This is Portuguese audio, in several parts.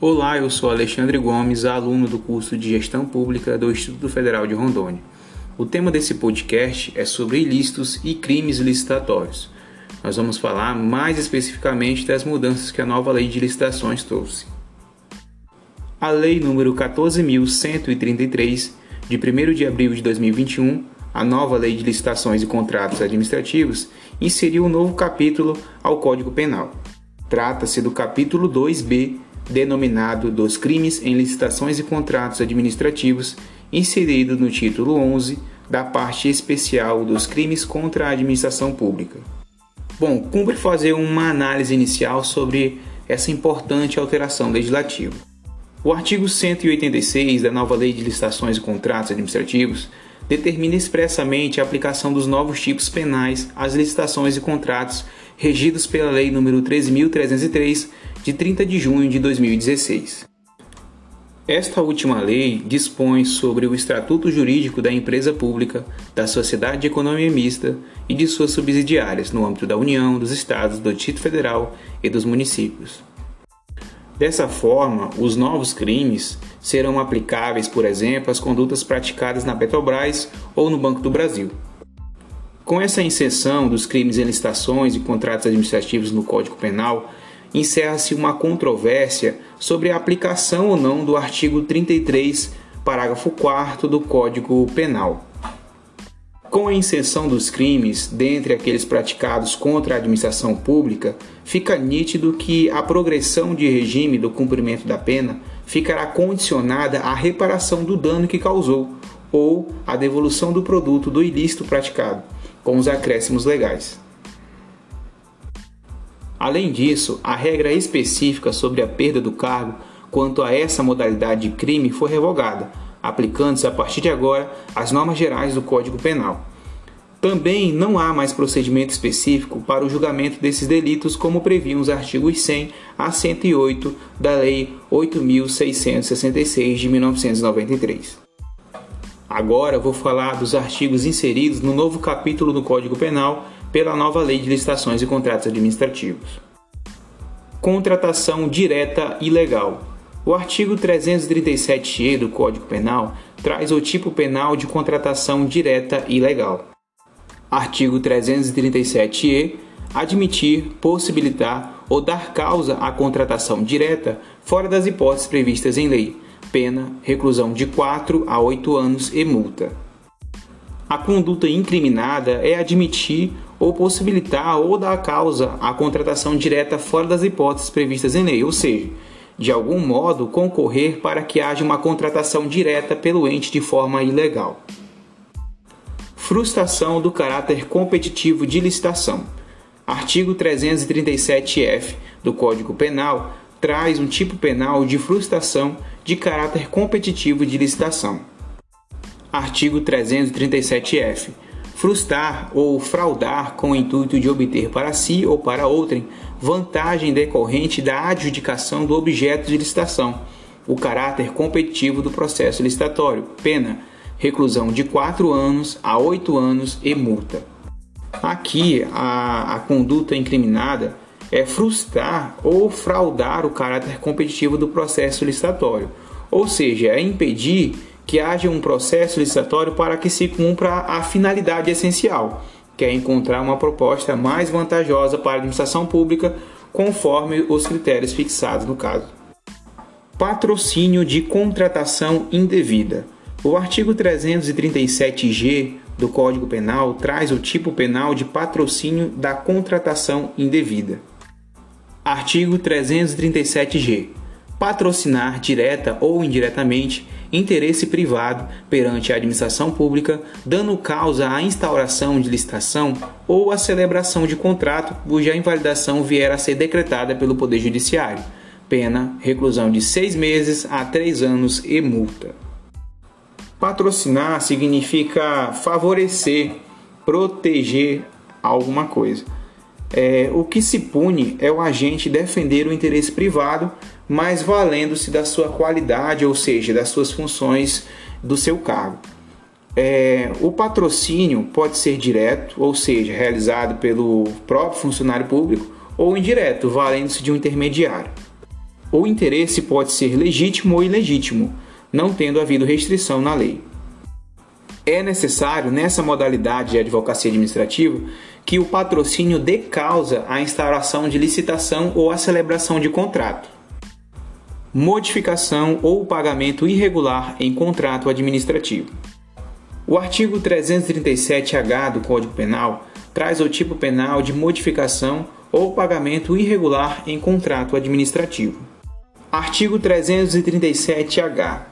Olá, eu sou Alexandre Gomes, aluno do curso de Gestão Pública do Instituto Federal de Rondônia. O tema desse podcast é sobre ilícitos e crimes licitatórios. Nós vamos falar mais especificamente das mudanças que a nova lei de licitações trouxe. A Lei número 14.133, de 1 de abril de 2021, a nova Lei de Licitações e Contratos Administrativos, inseriu um novo capítulo ao Código Penal. Trata-se do capítulo 2B, denominado dos crimes em licitações e contratos administrativos, inserido no título 11 da parte especial dos crimes contra a administração pública. Bom, cumpre fazer uma análise inicial sobre essa importante alteração legislativa. O artigo 186 da nova Lei de Licitações e Contratos Administrativos determina expressamente a aplicação dos novos tipos penais às licitações e contratos regidos pela Lei nº 13.303, de 30 de junho de 2016. Esta última lei dispõe sobre o estatuto jurídico da empresa pública, da sociedade de economia mista e de suas subsidiárias no âmbito da União, dos Estados, do Distrito Federal e dos municípios. Dessa forma, os novos crimes serão aplicáveis, por exemplo, às condutas praticadas na Petrobras ou no Banco do Brasil. Com essa inserção dos crimes em licitações e contratos administrativos no Código Penal, encerra-se uma controvérsia sobre a aplicação ou não do artigo 33, parágrafo 4 do Código Penal. Com a inserção dos crimes dentre aqueles praticados contra a administração pública, fica nítido que a progressão de regime do cumprimento da pena ficará condicionada à reparação do dano que causou ou à devolução do produto do ilícito praticado, com os acréscimos legais. Além disso, a regra específica sobre a perda do cargo quanto a essa modalidade de crime foi revogada aplicando-se a partir de agora as normas gerais do Código Penal. Também não há mais procedimento específico para o julgamento desses delitos, como previam os artigos 100 a 108 da Lei 8.666 de 1993. Agora vou falar dos artigos inseridos no novo capítulo do Código Penal pela nova Lei de Licitações e Contratos Administrativos. Contratação direta e legal. O artigo 337-E do Código Penal traz o tipo penal de contratação direta e legal. Artigo 337-E admitir, possibilitar ou dar causa à contratação direta fora das hipóteses previstas em lei, pena, reclusão de 4 a 8 anos e multa. A conduta incriminada é admitir ou possibilitar ou dar causa à contratação direta fora das hipóteses previstas em lei, ou seja, de algum modo, concorrer para que haja uma contratação direta pelo ente de forma ilegal. Frustração do caráter competitivo de licitação. Artigo 337-F do Código Penal traz um tipo penal de frustração de caráter competitivo de licitação. Artigo 337-F frustrar ou fraudar com o intuito de obter para si ou para outrem vantagem decorrente da adjudicação do objeto de licitação, o caráter competitivo do processo licitatório, pena, reclusão de 4 anos a 8 anos e multa. Aqui, a, a conduta incriminada é frustrar ou fraudar o caráter competitivo do processo licitatório, ou seja, é impedir que haja um processo licitatório para que se cumpra a finalidade essencial, que é encontrar uma proposta mais vantajosa para a administração pública conforme os critérios fixados no caso. Patrocínio de contratação indevida. O artigo 337-G do Código Penal traz o tipo penal de patrocínio da contratação indevida. Artigo 337-G patrocinar direta ou indiretamente interesse privado perante a administração pública, dando causa à instauração de licitação ou à celebração de contrato cuja invalidação vier a ser decretada pelo Poder Judiciário. Pena, reclusão de seis meses a três anos e multa. Patrocinar significa favorecer, proteger alguma coisa. É, o que se pune é o agente defender o interesse privado, mas valendo-se da sua qualidade, ou seja, das suas funções do seu cargo. É, o patrocínio pode ser direto, ou seja, realizado pelo próprio funcionário público, ou indireto, valendo-se de um intermediário. O interesse pode ser legítimo ou ilegítimo, não tendo havido restrição na lei. É necessário, nessa modalidade de advocacia administrativa, que o patrocínio dê causa à instauração de licitação ou à celebração de contrato. Modificação ou pagamento irregular em contrato administrativo. O artigo 337-H do Código Penal traz o tipo penal de modificação ou pagamento irregular em contrato administrativo. Artigo 337-H.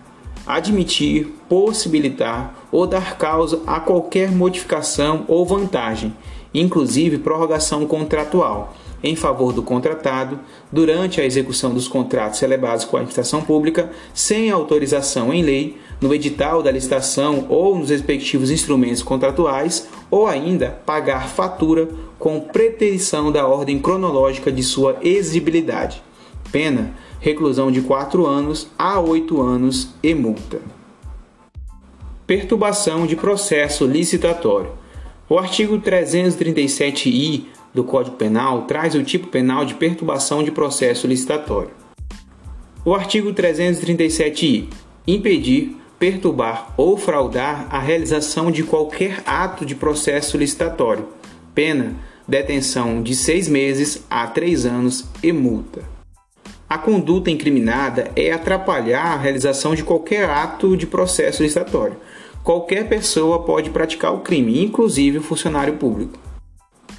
Admitir, possibilitar ou dar causa a qualquer modificação ou vantagem, inclusive prorrogação contratual, em favor do contratado durante a execução dos contratos celebrados com a administração pública sem autorização em lei, no edital da licitação ou nos respectivos instrumentos contratuais, ou ainda pagar fatura com preterição da ordem cronológica de sua exigibilidade. Pena: reclusão de 4 anos a 8 anos e multa. Perturbação de processo licitatório. O artigo 337-I do Código Penal traz o tipo penal de perturbação de processo licitatório. O artigo 337-I impedir, perturbar ou fraudar a realização de qualquer ato de processo licitatório. Pena: detenção de seis meses a três anos e multa. A conduta incriminada é atrapalhar a realização de qualquer ato de processo licitatório. Qualquer pessoa pode praticar o crime, inclusive o funcionário público.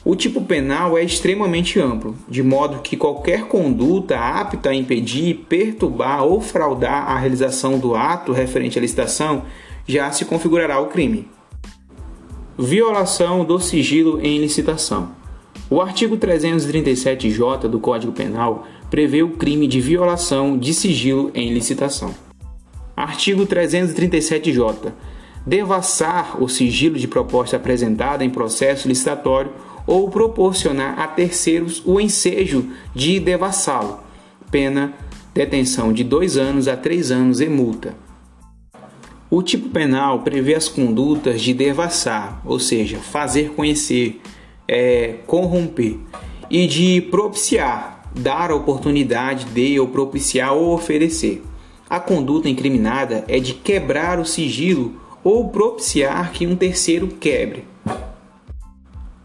O tipo penal é extremamente amplo, de modo que qualquer conduta apta a impedir, perturbar ou fraudar a realização do ato referente à licitação já se configurará o crime. Violação do sigilo em licitação. O artigo 337-J do Código Penal prevê o crime de violação de sigilo em licitação. Artigo 337-J. Devassar o sigilo de proposta apresentada em processo licitatório ou proporcionar a terceiros o ensejo de devassá-lo. Pena detenção de dois anos a três anos e multa. O tipo penal prevê as condutas de devassar, ou seja, fazer conhecer, é, corromper, e de propiciar, dar a oportunidade de ou propiciar ou oferecer. A conduta incriminada é de quebrar o sigilo ou propiciar que um terceiro quebre.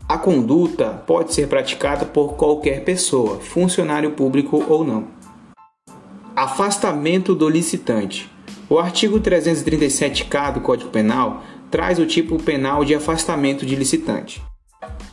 A conduta pode ser praticada por qualquer pessoa, funcionário público ou não. Afastamento do licitante. O artigo 337-K do Código Penal traz o tipo penal de afastamento de licitante.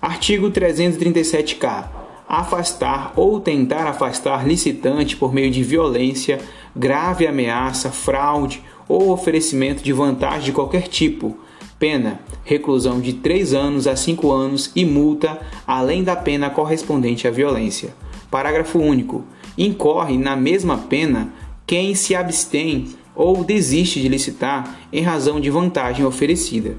Artigo 337-K. Afastar ou tentar afastar licitante por meio de violência, grave ameaça, fraude ou oferecimento de vantagem de qualquer tipo, Pena: reclusão de 3 anos a 5 anos e multa, além da pena correspondente à violência. Parágrafo único. Incorre na mesma pena quem se abstém ou desiste de licitar em razão de vantagem oferecida.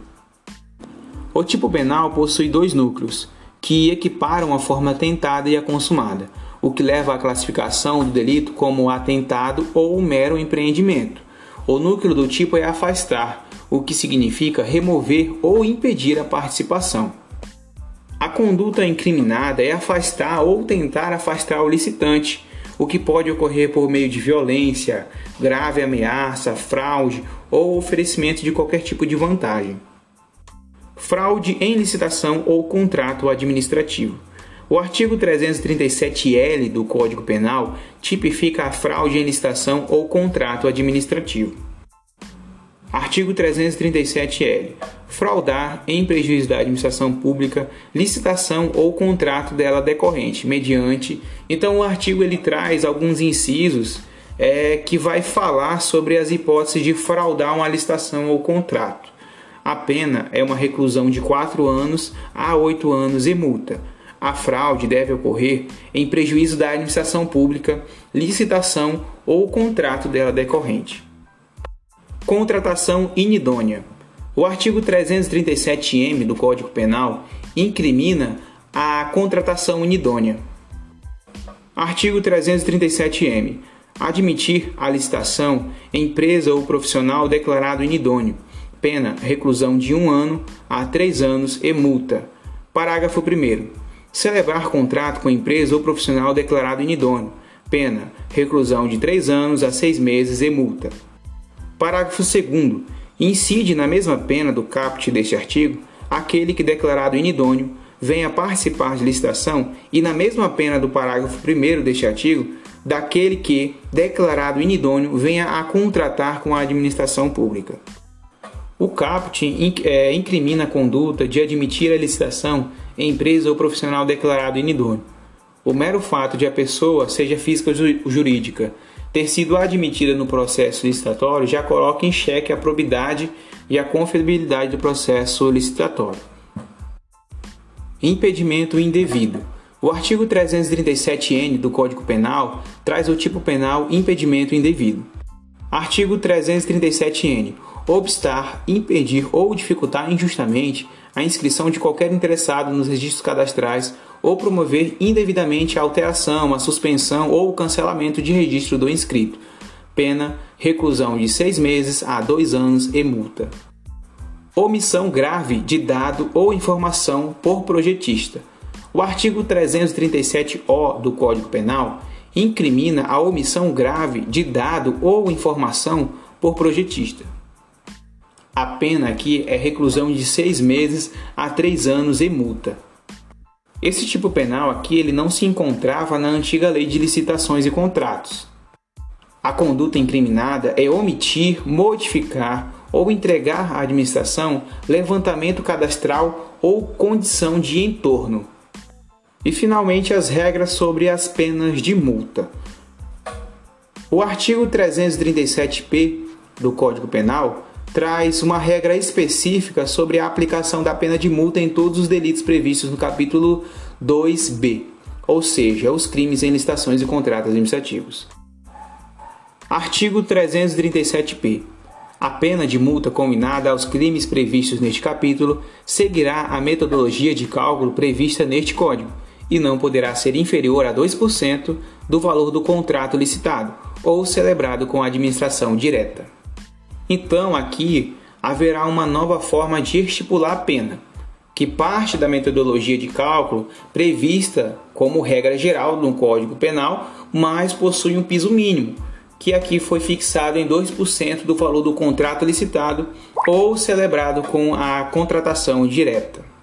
O tipo penal possui dois núcleos, que equiparam a forma tentada e a consumada, o que leva à classificação do delito como atentado ou mero empreendimento. O núcleo do tipo é afastar, o que significa remover ou impedir a participação. A conduta incriminada é afastar ou tentar afastar o licitante, o que pode ocorrer por meio de violência, grave ameaça, fraude ou oferecimento de qualquer tipo de vantagem. Fraude em licitação ou contrato administrativo. O artigo 337-L do Código Penal tipifica a fraude em licitação ou contrato administrativo. Artigo 337-L. Fraudar em prejuízo da administração pública licitação ou contrato dela decorrente, mediante. Então o artigo ele traz alguns incisos é, que vai falar sobre as hipóteses de fraudar uma licitação ou contrato. A pena é uma reclusão de 4 anos a 8 anos e multa. A fraude deve ocorrer em prejuízo da administração pública, licitação ou contrato dela decorrente. Contratação inidônea. O artigo 337-M do Código Penal incrimina a contratação inidônea. Artigo 337-M. Admitir a licitação empresa ou profissional declarado inidôneo. Pena reclusão de um ano a três anos e multa. Parágrafo 1. Celebrar contrato com empresa ou profissional declarado inidôneo Pena: reclusão de 3 anos a 6 meses e multa. Parágrafo 2. Incide na mesma pena do caput deste artigo aquele que, declarado inidôneo, venha participar de licitação e na mesma pena do parágrafo 1 deste artigo, daquele que, declarado inidôneo, venha a contratar com a administração pública. O caput é, incrimina a conduta de admitir a licitação em empresa ou profissional declarado inidôneo. O mero fato de a pessoa, seja física ou jurídica, ter sido admitida no processo licitatório já coloca em xeque a probidade e a confiabilidade do processo licitatório. Impedimento indevido. O artigo 337-N do Código Penal traz o tipo penal impedimento indevido. Artigo 337-N. Obstar, impedir ou dificultar injustamente a inscrição de qualquer interessado nos registros cadastrais ou promover indevidamente a alteração, a suspensão ou o cancelamento de registro do inscrito. Pena, reclusão de seis meses a dois anos e multa. Omissão grave de dado ou informação por projetista. O artigo 337-O do Código Penal incrimina a omissão grave de dado ou informação por projetista. A pena aqui é reclusão de seis meses a três anos e multa. Esse tipo penal aqui ele não se encontrava na antiga lei de licitações e contratos. A conduta incriminada é omitir, modificar ou entregar à administração levantamento cadastral ou condição de entorno. E finalmente as regras sobre as penas de multa. O artigo 337-P do Código Penal traz uma regra específica sobre a aplicação da pena de multa em todos os delitos previstos no capítulo 2B, ou seja, os crimes em licitações e contratos administrativos. Artigo 337-P. A pena de multa combinada aos crimes previstos neste capítulo seguirá a metodologia de cálculo prevista neste Código e não poderá ser inferior a 2% do valor do contrato licitado ou celebrado com a administração direta. Então, aqui haverá uma nova forma de estipular a pena, que parte da metodologia de cálculo prevista como regra geral no Código Penal, mas possui um piso mínimo, que aqui foi fixado em 2% do valor do contrato licitado ou celebrado com a contratação direta.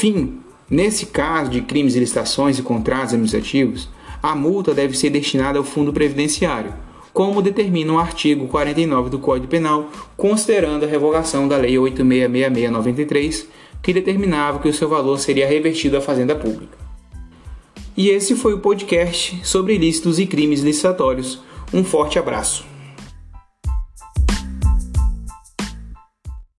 Fim, Nesse caso de crimes e licitações e contratos administrativos, a multa deve ser destinada ao fundo previdenciário, como determina o artigo 49 do Código Penal, considerando a revogação da Lei 8666-93, que determinava que o seu valor seria revertido à Fazenda Pública. E esse foi o podcast sobre ilícitos e crimes licitatórios. Um forte abraço.